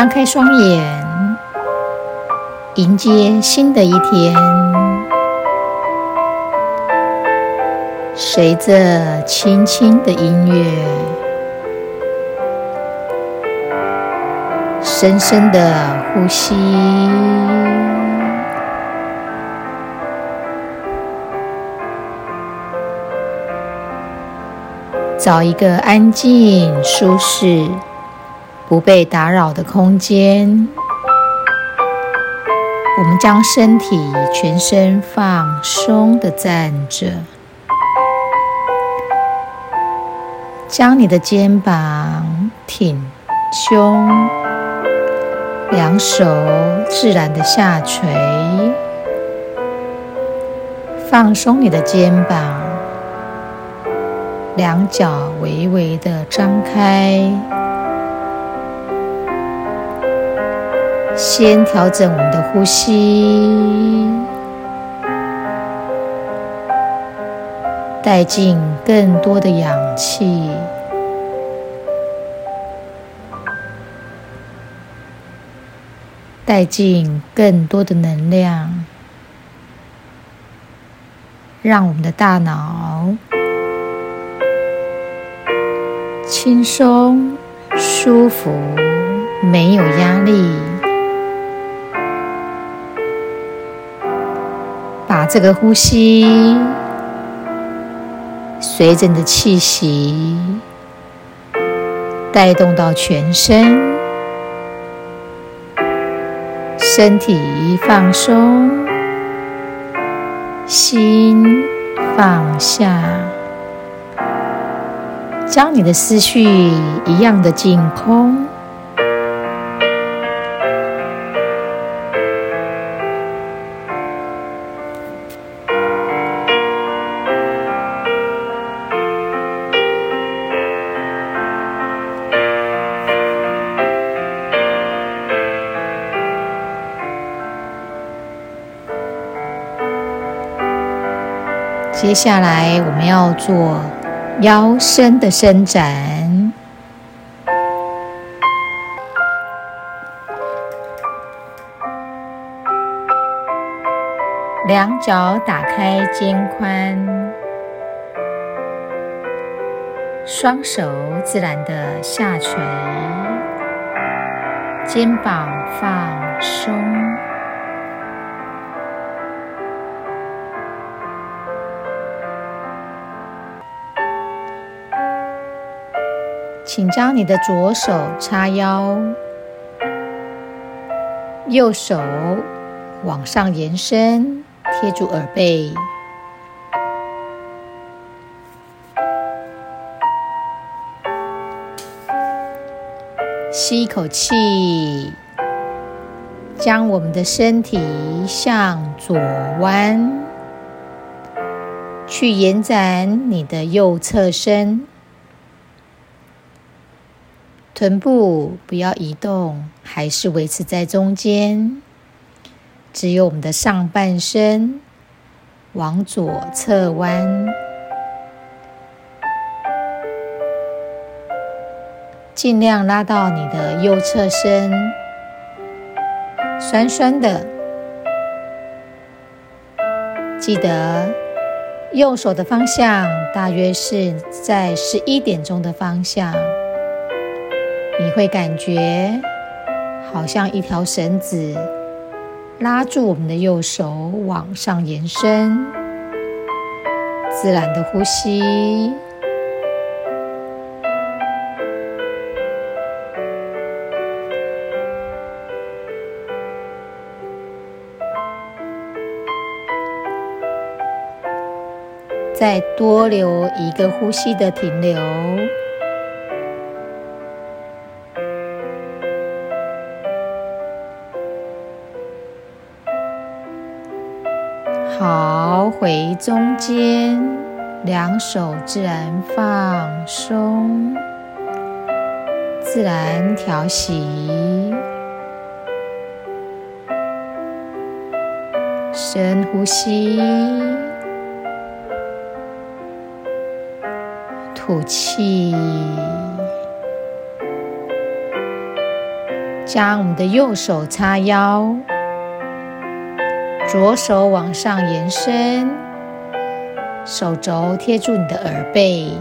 张开双眼，迎接新的一天。随着轻轻的音乐，深深的呼吸，找一个安静、舒适。不被打扰的空间，我们将身体全身放松的站着，将你的肩膀挺胸，两手自然的下垂，放松你的肩膀，两脚微微的张开。先调整我们的呼吸，带进更多的氧气，带进更多的能量，让我们的大脑轻松、舒服，没有压力。这个呼吸随着你的气息带动到全身，身体放松，心放下，将你的思绪一样的净空。接下来我们要做腰身的伸展，两脚打开肩宽，双手自然的下垂，肩膀放松。请将你的左手叉腰，右手往上延伸，贴住耳背，吸一口气，将我们的身体向左弯，去延展你的右侧身。臀部不要移动，还是维持在中间。只有我们的上半身往左侧弯，尽量拉到你的右侧身，酸酸的。记得右手的方向大约是在十一点钟的方向。你会感觉好像一条绳子拉住我们的右手往上延伸，自然的呼吸，再多留一个呼吸的停留。好，回中间，两手自然放松，自然调息，深呼吸，吐气，将我们的右手叉腰，左手往上延伸，手肘贴住你的耳背，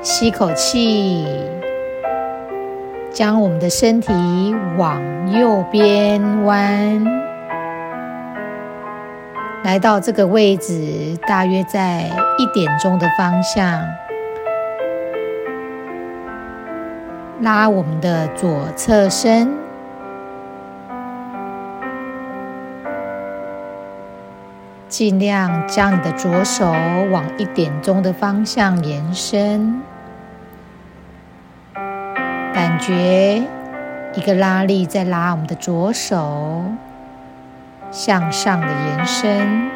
吸口气，将我们的身体往右边弯。来到这个位置，大约在一点钟的方向，拉我们的左侧身，尽量将你的左手往一点钟的方向延伸，感觉一个拉力在拉我们的左手。向上的延伸，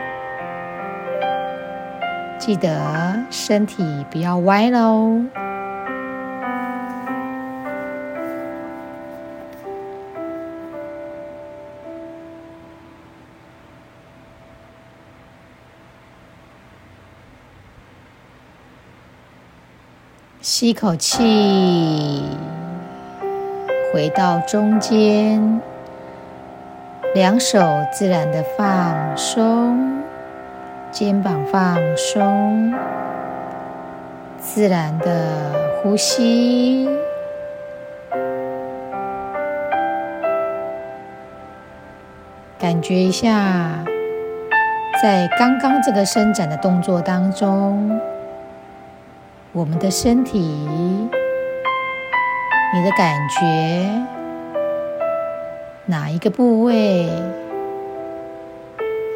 记得身体不要歪喽。一口气，回到中间。两手自然的放松，肩膀放松，自然的呼吸，感觉一下，在刚刚这个伸展的动作当中，我们的身体，你的感觉。哪一个部位，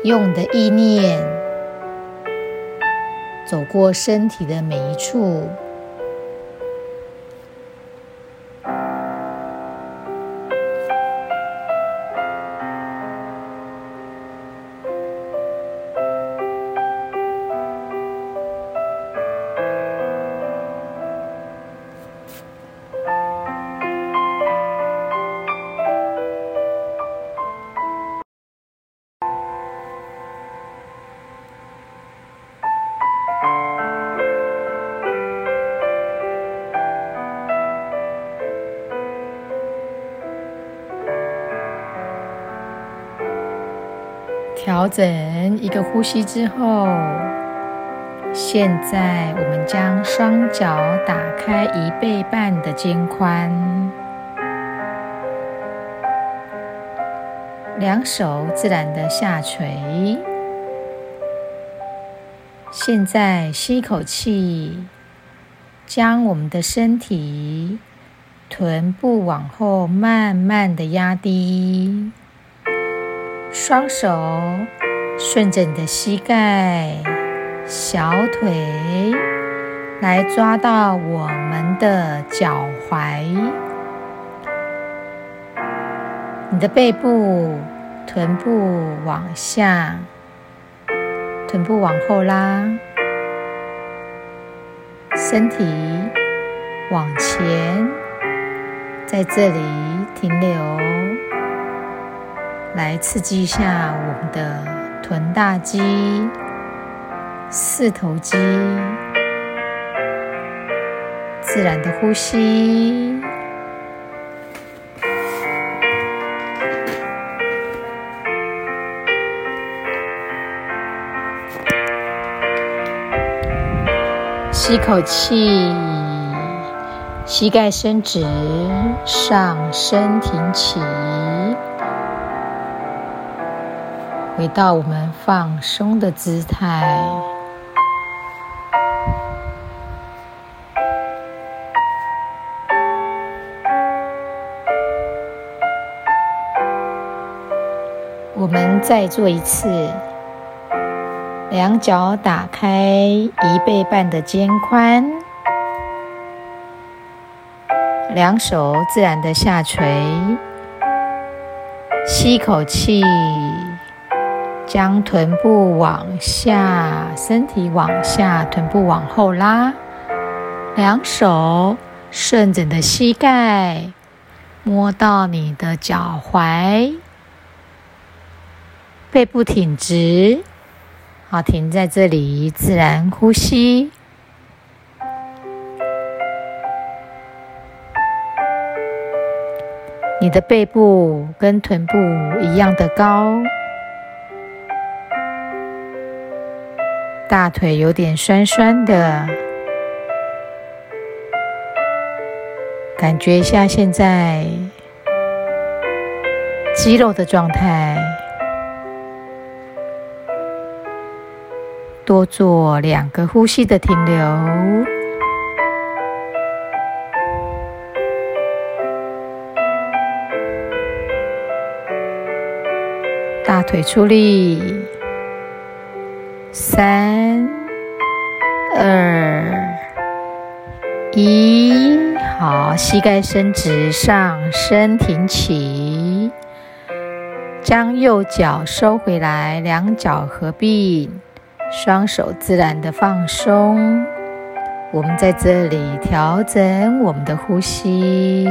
用你的意念走过身体的每一处。调整一个呼吸之后，现在我们将双脚打开一倍半的肩宽，两手自然的下垂。现在吸一口气，将我们的身体臀部往后慢慢的压低。双手顺着你的膝盖、小腿来抓到我们的脚踝，你的背部、臀部往下，臀部往后拉，身体往前，在这里停留。来刺激一下我们的臀大肌、四头肌，自然的呼吸，吸口气，膝盖伸直，上身挺起。到我们放松的姿态，我们再做一次，两脚打开一倍半的肩宽，两手自然的下垂，吸口气。将臀部往下，身体往下，臀部往后拉，两手顺着你的膝盖，摸到你的脚踝，背部挺直，好，停在这里，自然呼吸。你的背部跟臀部一样的高，大腿有点酸酸的，感觉一下现在肌肉的状态。多做两个呼吸的停留，大腿出力，三、二、一，好，膝盖伸直，上身挺起，将右脚收回来，两脚合并。双手自然的放松，我们在这里调整我们的呼吸。